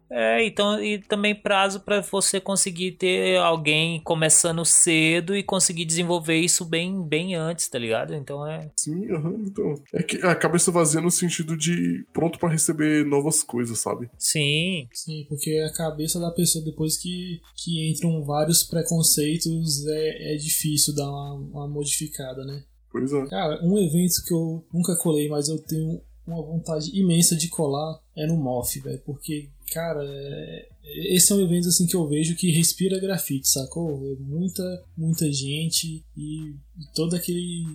É, então, e também prazo para você conseguir ter alguém começando cedo e conseguir desenvolver isso bem, bem antes, tá ligado? Então é. Sim, uhum, então. É que a cabeça vazia no sentido de pronto para receber novas coisas, sabe? Sim. Sim, porque a cabeça da pessoa, depois que, que entram vários preconceitos, é, é difícil dar uma, uma modificada, né? Pois é. Cara, um evento que eu nunca colei, mas eu tenho uma vontade imensa de colar é no MOF, velho. Porque, cara, é... esse é um evento assim que eu vejo que respira grafite, sacou? É muita, muita gente e toda aquele,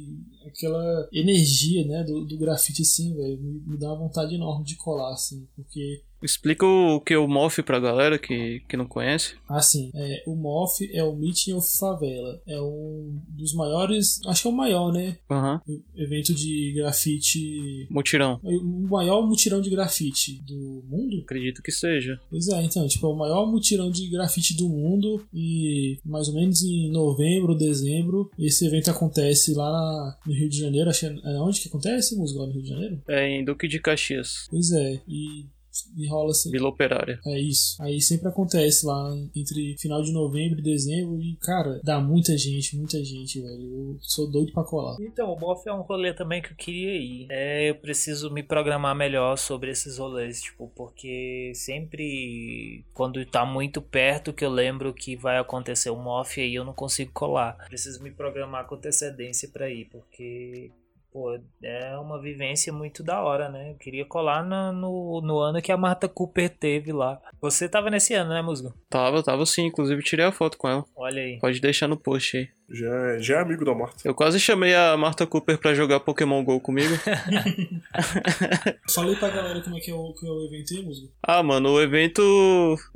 aquela energia, né, do, do grafite, assim, velho, me, me dá uma vontade enorme de colar, assim, porque Explica o que é o MOF pra galera que, que não conhece. Assim, é, o MOF é o Meeting of Favela. É um dos maiores, acho que é o maior, né? Uhum. Evento de grafite. Mutirão. O maior mutirão de grafite do mundo? Acredito que seja. Pois é, então, tipo, é o maior mutirão de grafite do mundo. E mais ou menos em novembro, dezembro, esse evento acontece lá no Rio de Janeiro. Acho que é onde que acontece, lá no Rio de Janeiro? É em Duque de Caxias. Pois é, e e rola assim. Vila Operária. É isso. Aí sempre acontece lá entre final de novembro e dezembro e, cara, dá muita gente, muita gente, velho. Eu sou doido pra colar. Então, o MOF é um rolê também que eu queria ir. É, eu preciso me programar melhor sobre esses rolês, tipo, porque sempre quando tá muito perto que eu lembro que vai acontecer o MOF aí eu não consigo colar. Preciso me programar com antecedência para ir, porque Pô, é uma vivência muito da hora, né? Eu queria colar no, no, no, ano que a Marta Cooper teve lá. Você tava nesse ano, né, Musgo? Tava, tava sim. Inclusive tirei a foto com ela. Olha aí. Pode deixar no post aí. Já, é, já é amigo da Marta. Eu quase chamei a Marta Cooper pra jogar Pokémon GO comigo. Falei pra galera como é que é o, que é o evento aí, Musgo. Ah, mano, o evento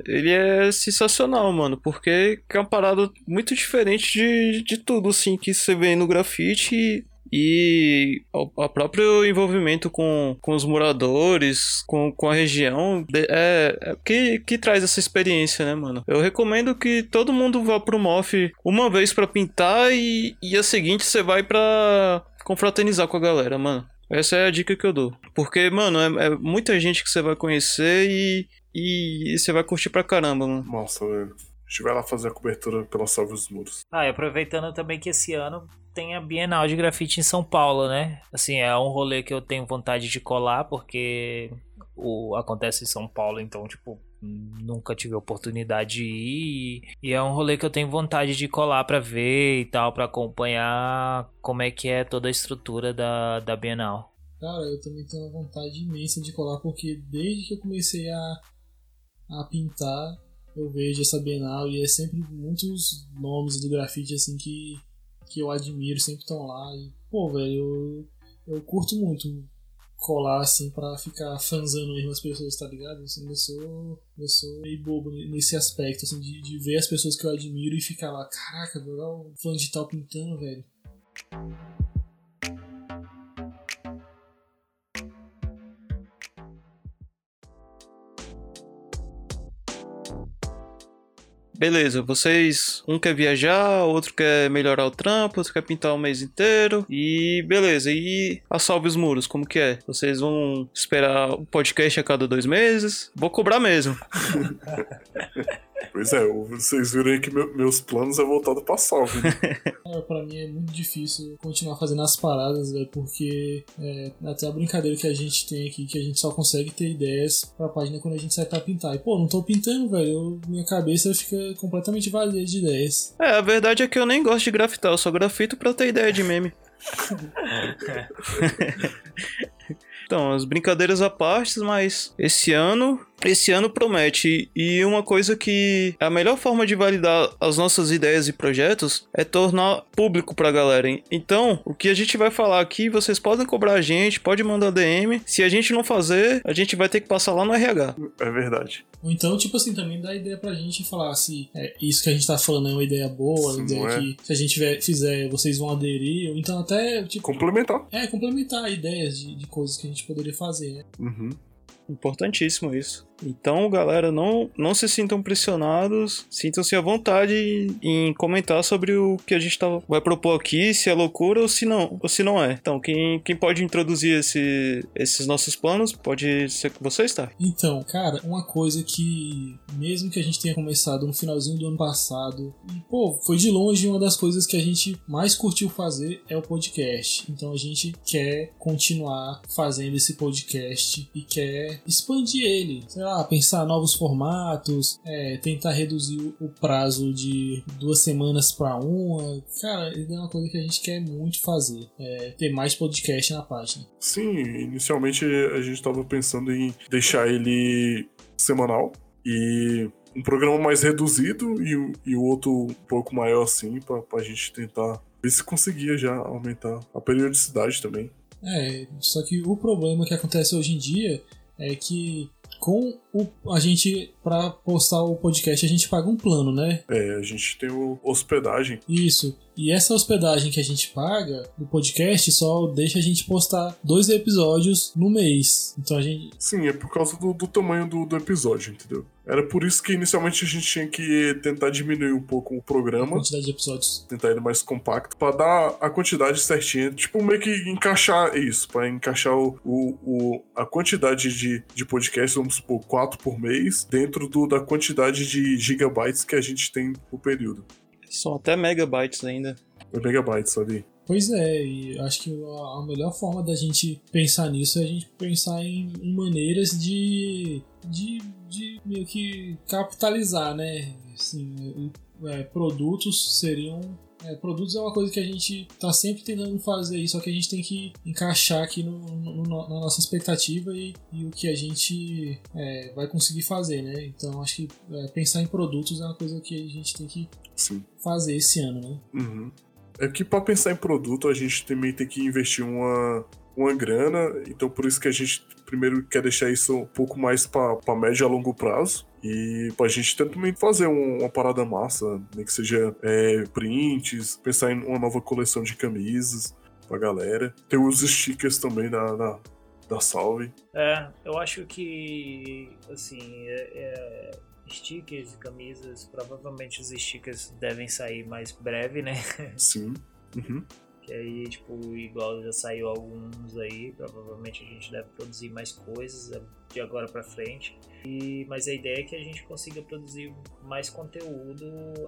ele é sensacional, mano. Porque é uma parada muito diferente de, de tudo, assim, que você vê no grafite e o próprio envolvimento com, com os moradores, com, com a região, é, é, que, que traz essa experiência, né, mano? Eu recomendo que todo mundo vá pro MOF uma vez para pintar e, e a seguinte você vai para confraternizar com a galera, mano. Essa é a dica que eu dou. Porque, mano, é, é muita gente que você vai conhecer e, e, e você vai curtir pra caramba, mano. Nossa, velho. A gente vai lá fazer a cobertura pela Salve os Muros. Ah, e aproveitando também que esse ano tem a Bienal de Grafite em São Paulo, né? Assim, é um rolê que eu tenho vontade de colar, porque o, acontece em São Paulo, então, tipo, nunca tive a oportunidade de ir. E é um rolê que eu tenho vontade de colar pra ver e tal, pra acompanhar como é que é toda a estrutura da, da Bienal. Cara, eu também tenho uma vontade imensa de colar, porque desde que eu comecei a, a pintar, eu vejo essa Bienal e é sempre muitos nomes do grafite assim que que eu admiro sempre estão lá. E, pô, velho, eu, eu curto muito colar assim pra ficar fanzando mesmo as pessoas, tá ligado? Assim, eu sou. Eu sou meio bobo nesse aspecto, assim, de, de ver as pessoas que eu admiro e ficar lá, caraca, velho, o fã de tal pintando, velho. Beleza, vocês. Um quer viajar, outro quer melhorar o trampo, outro quer pintar o mês inteiro. E beleza, e a Salve os Muros, como que é? Vocês vão esperar o podcast a cada dois meses? Vou cobrar mesmo. Pois é, vocês viram aí que meu, meus planos é voltado pra salve. É, pra mim é muito difícil continuar fazendo as paradas, velho, porque é, até a brincadeira que a gente tem aqui, que a gente só consegue ter ideias pra página quando a gente sai pra pintar. E, pô, não tô pintando, velho, eu, minha cabeça fica completamente vazia de ideias. É, a verdade é que eu nem gosto de grafitar, eu só grafito pra ter ideia de meme. Então, as brincadeiras à parte, mas esse ano esse ano promete. E uma coisa que a melhor forma de validar as nossas ideias e projetos é tornar público pra galera. Então, o que a gente vai falar aqui, vocês podem cobrar a gente, pode mandar DM. Se a gente não fazer, a gente vai ter que passar lá no RH. É verdade. Ou então, tipo assim, também dá ideia pra gente falar se é, isso que a gente tá falando é uma ideia boa, uma ideia é. que se a gente tiver, fizer, vocês vão aderir, ou então até, tipo, Complementar. é, complementar ideias de, de coisas que a gente poderia fazer, né? Uhum. Importantíssimo isso. Então, galera, não, não se sintam pressionados, sintam-se à vontade em comentar sobre o que a gente tá, vai propor aqui, se é loucura ou se não, ou se não é. Então, quem, quem pode introduzir esse, esses nossos planos pode ser você, tá? Então, cara, uma coisa que, mesmo que a gente tenha começado no finalzinho do ano passado, e, pô, foi de longe uma das coisas que a gente mais curtiu fazer é o podcast. Então a gente quer continuar fazendo esse podcast e quer expandir ele. Sei lá, pensar novos formatos, é, tentar reduzir o prazo de duas semanas para uma. Cara, isso é uma coisa que a gente quer muito fazer. É, ter mais podcast na página. Sim, inicialmente a gente tava pensando em deixar ele semanal e um programa mais reduzido e, o- e o outro um pouco maior assim, pra, pra gente tentar ver se conseguia já aumentar a periodicidade também. É, só que o problema que acontece hoje em dia é que com o, a gente, pra postar o podcast, a gente paga um plano, né? É, a gente tem o hospedagem. Isso. E essa hospedagem que a gente paga do podcast só deixa a gente postar dois episódios no mês. Então a gente. Sim, é por causa do, do tamanho do, do episódio, entendeu? Era por isso que inicialmente a gente tinha que tentar diminuir um pouco o A programa, quantidade de episódios. tentar ele mais compacto, pra dar a quantidade certinha. Tipo, meio que encaixar isso, pra encaixar o, o, o- a quantidade de, de podcasts, vamos supor, quatro por mês, dentro do, da quantidade de gigabytes que a gente tem por período. São até megabytes ainda. É megabytes ali. Pois é, e acho que a melhor forma da gente pensar nisso é a gente pensar em, em maneiras de, de, de meio que capitalizar, né? Assim, e, é, produtos seriam. é, produtos é uma coisa que a gente tá sempre tentando fazer, só que a gente tem que encaixar aqui no, no- no- na nossa expectativa e, e o que a gente é, vai conseguir fazer, né? Então acho que é, pensar em produtos é uma coisa que a gente tem que Sim. fazer esse ano, né? Uhum. É que pra pensar em produto, a gente também tem que investir uma, uma grana, então por isso que a gente primeiro quer deixar isso um pouco mais pra médio a longo prazo. E pra gente também fazer um- uma parada massa, nem que seja é, prints, pensar em uma nova coleção de camisas pra galera. Tem os stickers também da, da Salve. É, eu acho que, assim, é- é, stickers e camisas, provavelmente os stickers devem sair mais breve, né? Sim. Uhum. Que aí, tipo, igual já saiu alguns aí, provavelmente a gente deve produzir mais coisas de agora pra frente. E, mas a ideia é que a gente consiga produzir mais conteúdo,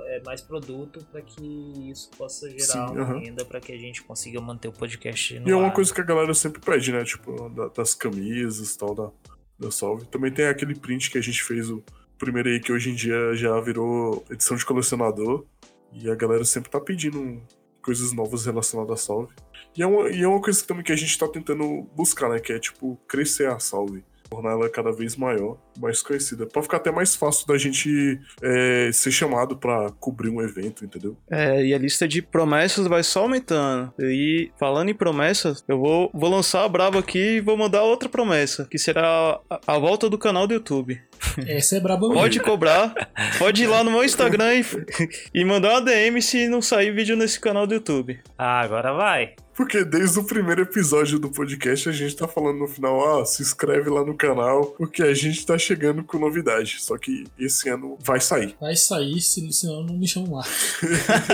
é, mais produto para que isso possa gerar Sim, uma aham. renda para que a gente consiga manter o podcast no E é uma coisa que a galera sempre pede, né? Tipo, da- das camisas e tal, da, da Salve. Também tem aquele print que a gente fez, o primeiro aí, que hoje em dia já virou edição de colecionador. E a galera sempre tá pedindo coisas novas relacionadas à Salve. E é uma, e é uma coisa também que a gente tá tentando buscar, né? Que é, tipo, crescer a Salve. Tornar ela cada vez maior, mais conhecida. Pra ficar até mais fácil da gente é, ser chamado pra cobrir um evento, entendeu? É, e a lista de promessas vai só aumentando. E falando em promessas, eu vou, vou lançar a brava aqui e vou mandar outra promessa, que será a, a volta do canal do YouTube. Essa é braba mesmo. Pode cobrar, pode ir lá no meu Instagram e, e mandar uma DM se não sair vídeo nesse canal do YouTube. Ah, agora vai. Porque desde o primeiro episódio do podcast a gente tá falando no final, ah, se inscreve lá no canal, porque a gente tá chegando com novidade. Só que esse ano vai sair. Vai sair, se- senão não me chamam lá.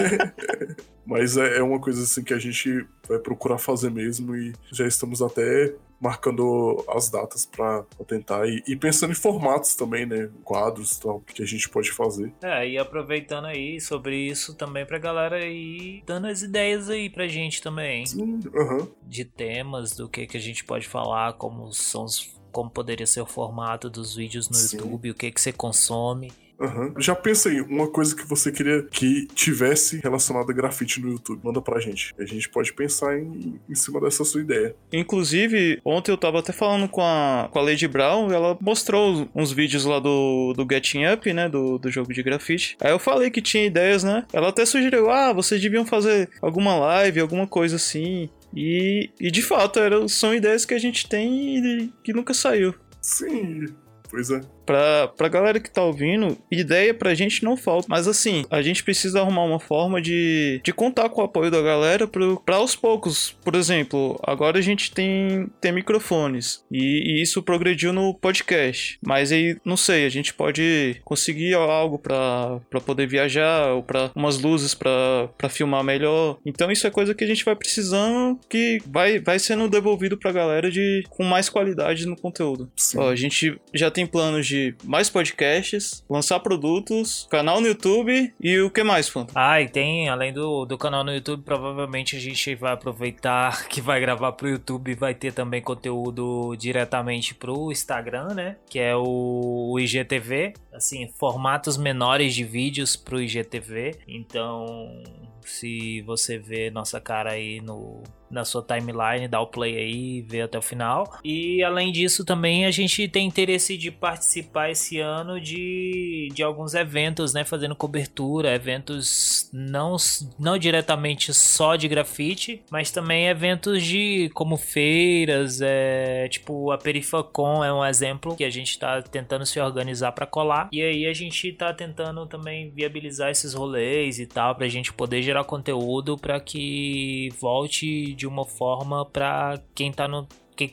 Mas é, é uma coisa assim que a gente vai procurar fazer mesmo e já estamos até marcando as datas pra pra tentar. E, e pensando em formatos também, né? Quadros e tal, que a gente pode fazer. É, e aproveitando aí sobre isso também pra galera aí dando as ideias aí pra gente também. Sim, aham. De temas, do que que a gente pode falar, como são os, como poderia ser o formato dos vídeos no Sim. YouTube, o que que você consome. Aham. Já pensei, uma coisa que você queria que tivesse relacionada a grafite no YouTube. Manda pra gente. A gente pode pensar em, em cima dessa sua ideia. Inclusive, ontem eu tava até falando com a, com a Lady Brown, ela mostrou uns vídeos lá do, do Getting Up, né? Do, do jogo de grafite. Aí eu falei que tinha ideias, né? Ela até sugeriu, ah, vocês deviam fazer alguma live, alguma coisa assim. E, e de fato, eram, são ideias que a gente tem e que nunca saiu. Sim, pois é. Pra, pra galera que tá ouvindo, ideia pra gente não falta. Mas assim, a gente precisa arrumar uma forma de, de contar com o apoio da galera pro, pra aos poucos. Por exemplo, agora a gente tem, tem microfones. E, e isso progrediu no podcast. Mas aí, não sei, a gente pode conseguir algo pra, pra poder viajar, ou pra umas luzes pra, pra filmar melhor. Então isso é coisa que a gente vai precisando que vai, vai sendo devolvido pra galera de, com mais qualidade no conteúdo. Ó, a gente já tem planos de mais podcasts, lançar produtos, canal no YouTube e o que mais, Fanto? Ah, e tem, além do, do canal no YouTube, provavelmente a gente vai aproveitar que vai gravar pro YouTube e vai ter também conteúdo diretamente pro Instagram, né? Que é o, o IGTV, assim, formatos menores de vídeos pro IGTV. Então, se você vê nossa cara aí no, na sua timeline, dá o play aí vê até o final. E além disso, também a gente tem interesse de participar esse ano de, de alguns eventos, né? Fazendo cobertura, eventos não, não diretamente só de grafite, mas também eventos de como feiras, é, tipo a Perifacon é um exemplo que a gente tá tentando se organizar para colar. E aí a gente tá tentando também viabilizar esses rolês e tal, pra gente poder gerar conteúdo para que volte de uma forma para quem tá no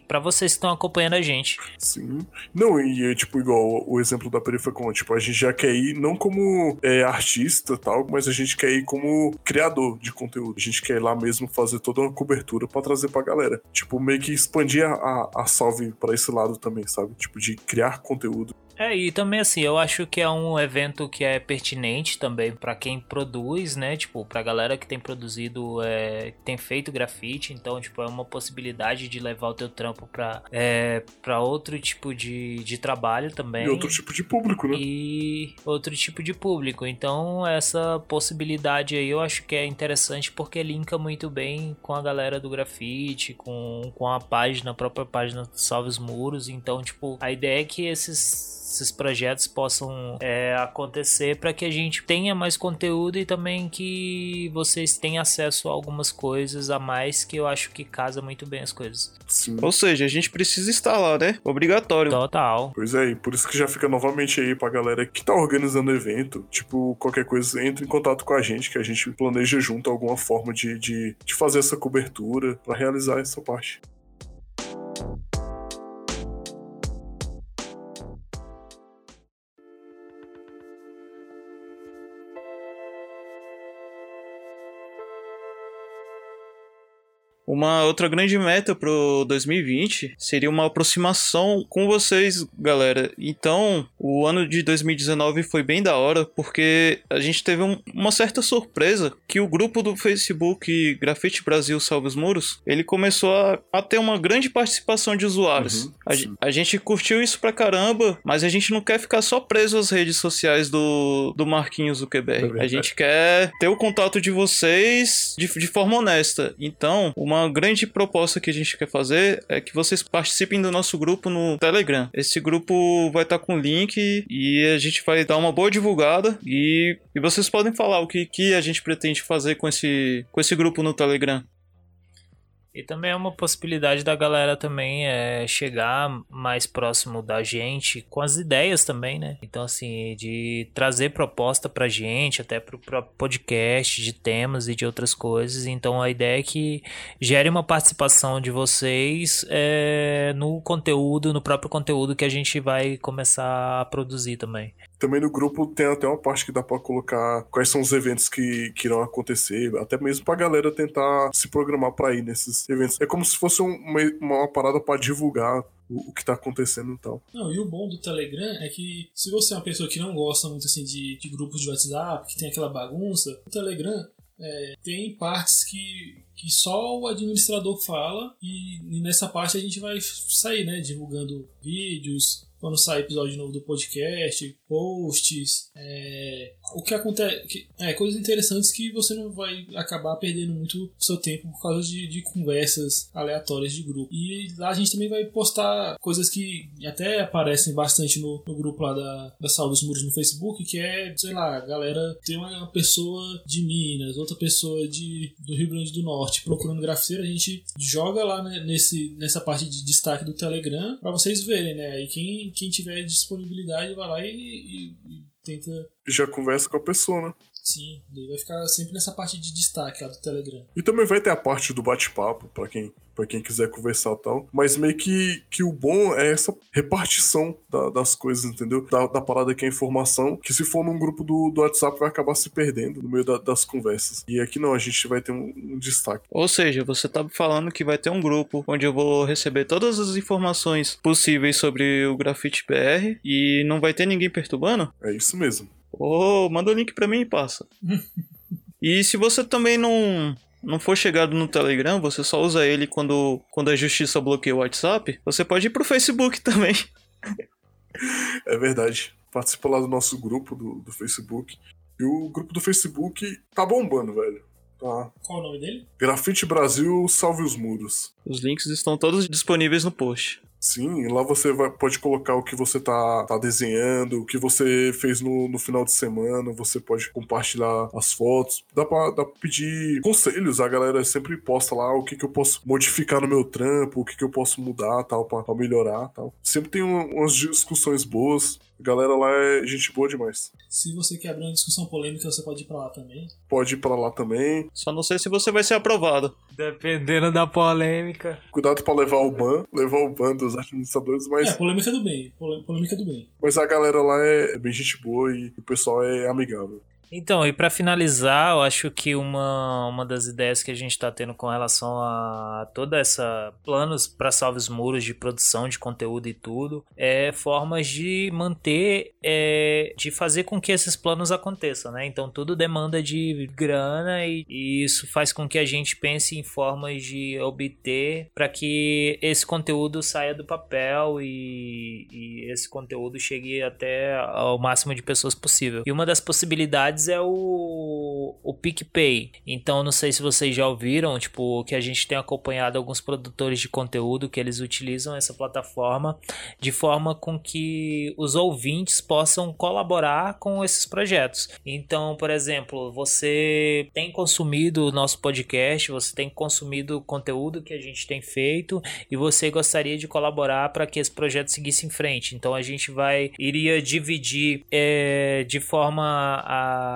para vocês que estão acompanhando a gente. Sim. Não, e é tipo igual o exemplo da Perifacon, tipo, a gente já quer ir não como é, artista tal, mas a gente quer ir como criador de conteúdo. A gente quer ir lá mesmo fazer toda uma cobertura para trazer pra galera. Tipo, meio que expandir a, a salve para esse lado também, sabe? Tipo, de criar conteúdo. É, e também assim, eu acho que é um evento que é pertinente também para quem produz, né? Tipo, pra galera que tem produzido, é, tem feito grafite, então, tipo, é uma possibilidade de levar o teu trampo pra, é, pra outro tipo de, de trabalho também. E outro tipo de público, né? E outro tipo de público. Então, essa possibilidade aí eu acho que é interessante porque linka muito bem com a galera do grafite, com, com a página, a própria página Salve os Muros. Então, tipo, a ideia é que esses esses projetos possam é, acontecer para que a gente tenha mais conteúdo e também que vocês tenham acesso a algumas coisas a mais que eu acho que casa muito bem as coisas. Sim. Ou seja, a gente precisa estar lá, né? Obrigatório. Total. Pois é, e por isso que já fica novamente aí pra galera que tá organizando evento. Tipo, qualquer coisa, entre em contato com a gente, que a gente planeja junto alguma forma de, de, de fazer essa cobertura para realizar essa parte. Uma outra grande meta pro 2020 seria uma aproximação com vocês, galera. Então, o ano de 2019 foi bem da hora, porque a gente teve um- uma certa surpresa que o grupo do Facebook Grafite Brasil Salve os Muros, ele começou a, a ter uma grande participação de usuários. Uhum, a, a gente curtiu isso pra caramba, mas a gente não quer ficar só preso às redes sociais do, do Marquinhos Zuckerberg. É a gente quer ter o contato de vocês de, de forma honesta. Então, uma grande proposta que a gente quer fazer é que vocês participem do nosso grupo no Telegram. Esse grupo vai estar com link e a gente vai dar uma boa divulgada e, e vocês podem falar o que, que a gente pretende fazer com esse, com esse grupo no Telegram. E também é uma possibilidade da galera também é, chegar mais próximo da gente com as ideias também, né? Então, assim, de trazer proposta pra gente, até pro próprio podcast, de temas e de outras coisas. Então, a ideia é que gere uma participação de vocês é, no conteúdo, no próprio conteúdo que a gente vai começar a produzir também. Também no grupo tem até uma parte que dá pra colocar quais são os eventos que, que irão acontecer, até mesmo pra galera tentar se programar pra ir nesses eventos. É como se fosse um- uma, uma parada pra divulgar o, que tá acontecendo e tal. Não, e o bom do Telegram é que se você é uma pessoa que não gosta muito assim de, de grupos de WhatsApp, que tem aquela bagunça, o Telegram é, tem partes que, que só o administrador fala e, e nessa parte a gente vai sair, né, divulgando vídeos, quando sai episódio novo do podcast, posts, é, o que acontece, é, coisas interessantes que você não vai acabar perdendo muito seu tempo por causa de, de conversas aleatórias de grupo. E lá a gente também vai postar coisas que até aparecem bastante no, no grupo lá da, da Sal dos Muros no Facebook, que é, sei lá, galera tem uma pessoa de Minas, outra pessoa de, do Rio Grande do Norte procurando grafiteiro, a gente joga lá né, nesse, nessa parte de destaque do Telegram para vocês verem, né? Aí quem, quem tiver disponibilidade vai lá e, e, e tenta. Já conversa com a pessoa, né? Sim, ele vai ficar sempre nessa parte de destaque lá do Telegram. E também vai ter a parte do bate-papo, para quem para quem quiser conversar e tal. Mas meio que, que o bom é essa repartição da, das coisas, entendeu? Da, da, parada que é informação, que se for num grupo do, do WhatsApp vai acabar se perdendo no meio da, das conversas. E aqui não, a gente vai ter um, um, destaque. Ou seja, você tá falando que vai ter um grupo onde eu vou receber todas as informações possíveis sobre o Grafite BR e não vai ter ninguém perturbando? É isso mesmo. Ô, oh, manda o link pra mim e passa. e se você também não não for chegado no Telegram, você só usa ele quando, quando a justiça bloqueia o WhatsApp, você pode ir pro Facebook também. É verdade. Participa lá do nosso grupo do, do Facebook. E o grupo do Facebook tá bombando, velho. Tá. Qual o nome dele? Grafite Brasil Salve os Muros. Os links estão todos disponíveis no post. Sim, lá você vai, pode colocar o que você tá, tá desenhando, o que você fez no, no final de semana, você pode compartilhar as fotos. Dá pra, dá pra pedir conselhos, a galera sempre posta lá o que, que eu posso modificar no meu trampo, o que, que eu posso mudar, tal, pra, pra melhorar, tal. Sempre tem um, umas discussões boas. A galera lá é gente boa demais. Se você quer abrir uma discussão polêmica, você pode ir pra lá também. Pode ir pra lá também. Só não sei se você vai ser aprovado. Dependendo da polêmica. Cuidado pra levar o ban, levar o ban dos administradores, mas. É, polêmica do bem. Polêmica do bem. Mas a galera lá é bem gente boa e o pessoal é amigável. Então, e para finalizar, eu acho que uma, uma das ideias que a gente está tendo com relação a toda essa planos para salves muros de produção de conteúdo e tudo, é formas de manter, é, de fazer com que esses planos aconteçam, né? Então, tudo demanda de grana e, e isso faz com que a gente pense em formas de obter para que esse conteúdo saia do papel e, e esse conteúdo chegue até ao máximo de pessoas possível. E uma das possibilidades é o, o PicPay. Então, não sei se vocês já ouviram, tipo, que a gente tem acompanhado alguns produtores de conteúdo que eles utilizam essa plataforma de forma com que os ouvintes possam colaborar com esses projetos. Então, por exemplo, você tem consumido o nosso podcast, você tem consumido o conteúdo que a gente tem feito e você gostaria de colaborar para que esse projeto seguisse em frente. Então, a gente vai iria dividir é, de forma a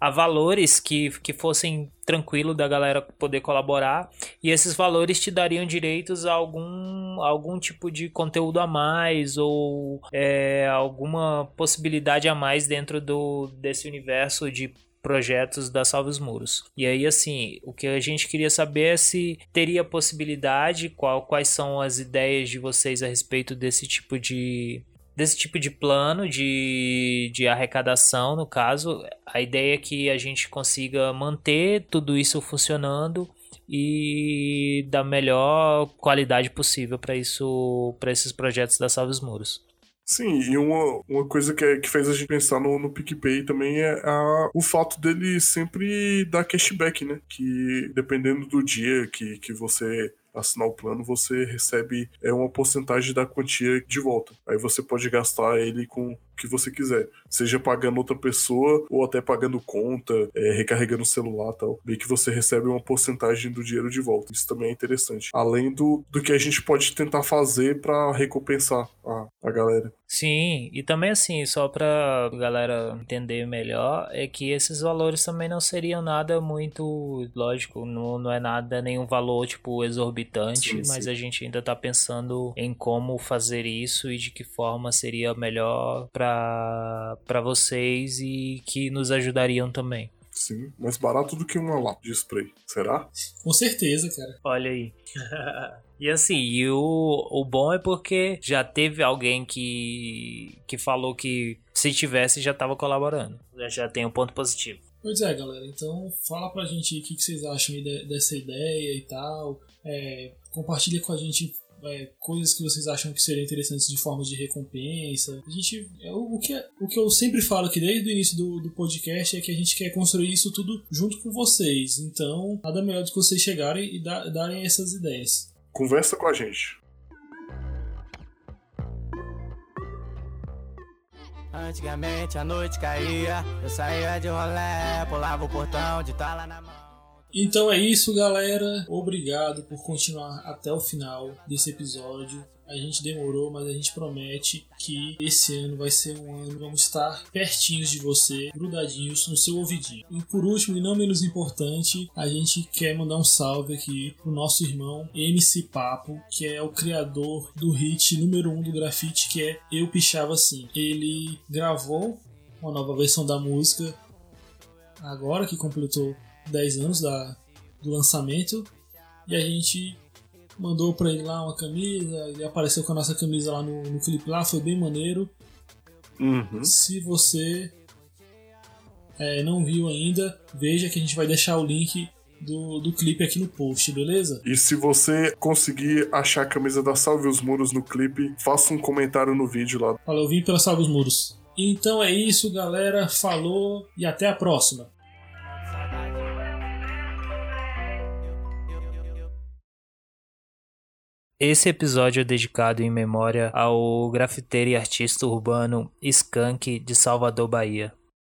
a, valores que, que fossem tranquilo da galera poder colaborar e esses valores te dariam direitos a algum, algum tipo de conteúdo a mais ou é, alguma possibilidade a mais dentro do, desse universo de projetos da Salve os Muros. E aí, assim, o que a gente queria saber é se teria possibilidade, qual, quais são as ideias de vocês a respeito desse tipo de, desse tipo de plano de, de arrecadação, no caso, a ideia é que a gente consiga manter tudo isso funcionando e da melhor qualidade possível para isso para esses projetos da Salve os Muros. Sim, e uma, uma coisa que, é, que fez a gente pensar no, no PicPay também é a, o fato dele sempre dar cashback, né? Que dependendo do dia que, que você assinar o plano, você recebe é, uma porcentagem da quantia de volta. Aí você pode gastar ele com que você quiser, seja pagando outra pessoa ou até pagando conta, é, recarregando o celular tal. Bem que você recebe uma porcentagem do dinheiro de volta. Isso também é interessante. Além do, do que a gente pode tentar fazer para recompensar a, a galera. Sim, e também assim, só pra galera entender melhor, é que esses valores também não seriam nada muito, lógico, não, não é nada, nenhum valor, tipo, exorbitante, sim, mas sim. a gente ainda tá pensando em como fazer isso e de que forma seria melhor para vocês e que nos ajudariam também. Sim, mais barato do que uma lata de spray, será? Com certeza, cara. Olha aí. E assim, e o, o bom é porque já teve alguém que, que falou que se tivesse já estava colaborando. Já, já tem um ponto positivo. Pois é, galera. Então fala pra gente aí o que, que vocês acham de, dessa ideia e tal. É, compartilha com a gente é, coisas que vocês acham que seriam interessantes de forma de recompensa. A gente, é, o, o, que, o que eu sempre falo aqui desde o início do, do podcast é que a gente quer construir isso tudo junto com vocês. Então, nada melhor do que vocês chegarem e dar, darem essas ideias. Conversa com a gente. Antigamente a noite caía, eu saía de rolé, pulava o portão de tala na mão. Então é isso, galera. Obrigado por continuar até o final desse episódio. A gente demorou, mas a gente promete que esse ano vai ser um ano. Vamos estar pertinhos de você, grudadinhos no seu ouvidinho. E por último, e não menos importante, a gente quer mandar um salve aqui pro nosso irmão MC Papo, que é o criador do hit número 1 um do grafite, que é Eu Pichava Assim. Ele gravou uma nova versão da música agora que completou 10 anos da, do lançamento e a gente mandou pra ele lá uma camisa, ele apareceu com a nossa camisa lá no, no clipe lá, foi bem maneiro. Uhum. Se você é, não viu ainda, veja que a gente vai deixar o link do, do clipe aqui no post, beleza? E se você conseguir achar a camisa da Salve os Muros no clipe, faça um comentário no vídeo lá. Falou, eu vim pela Salve os Muros. Então é isso, galera. Falou e até a próxima. Esse episódio é dedicado em memória ao grafiteiro e artista urbano Skank de Salvador, Bahia.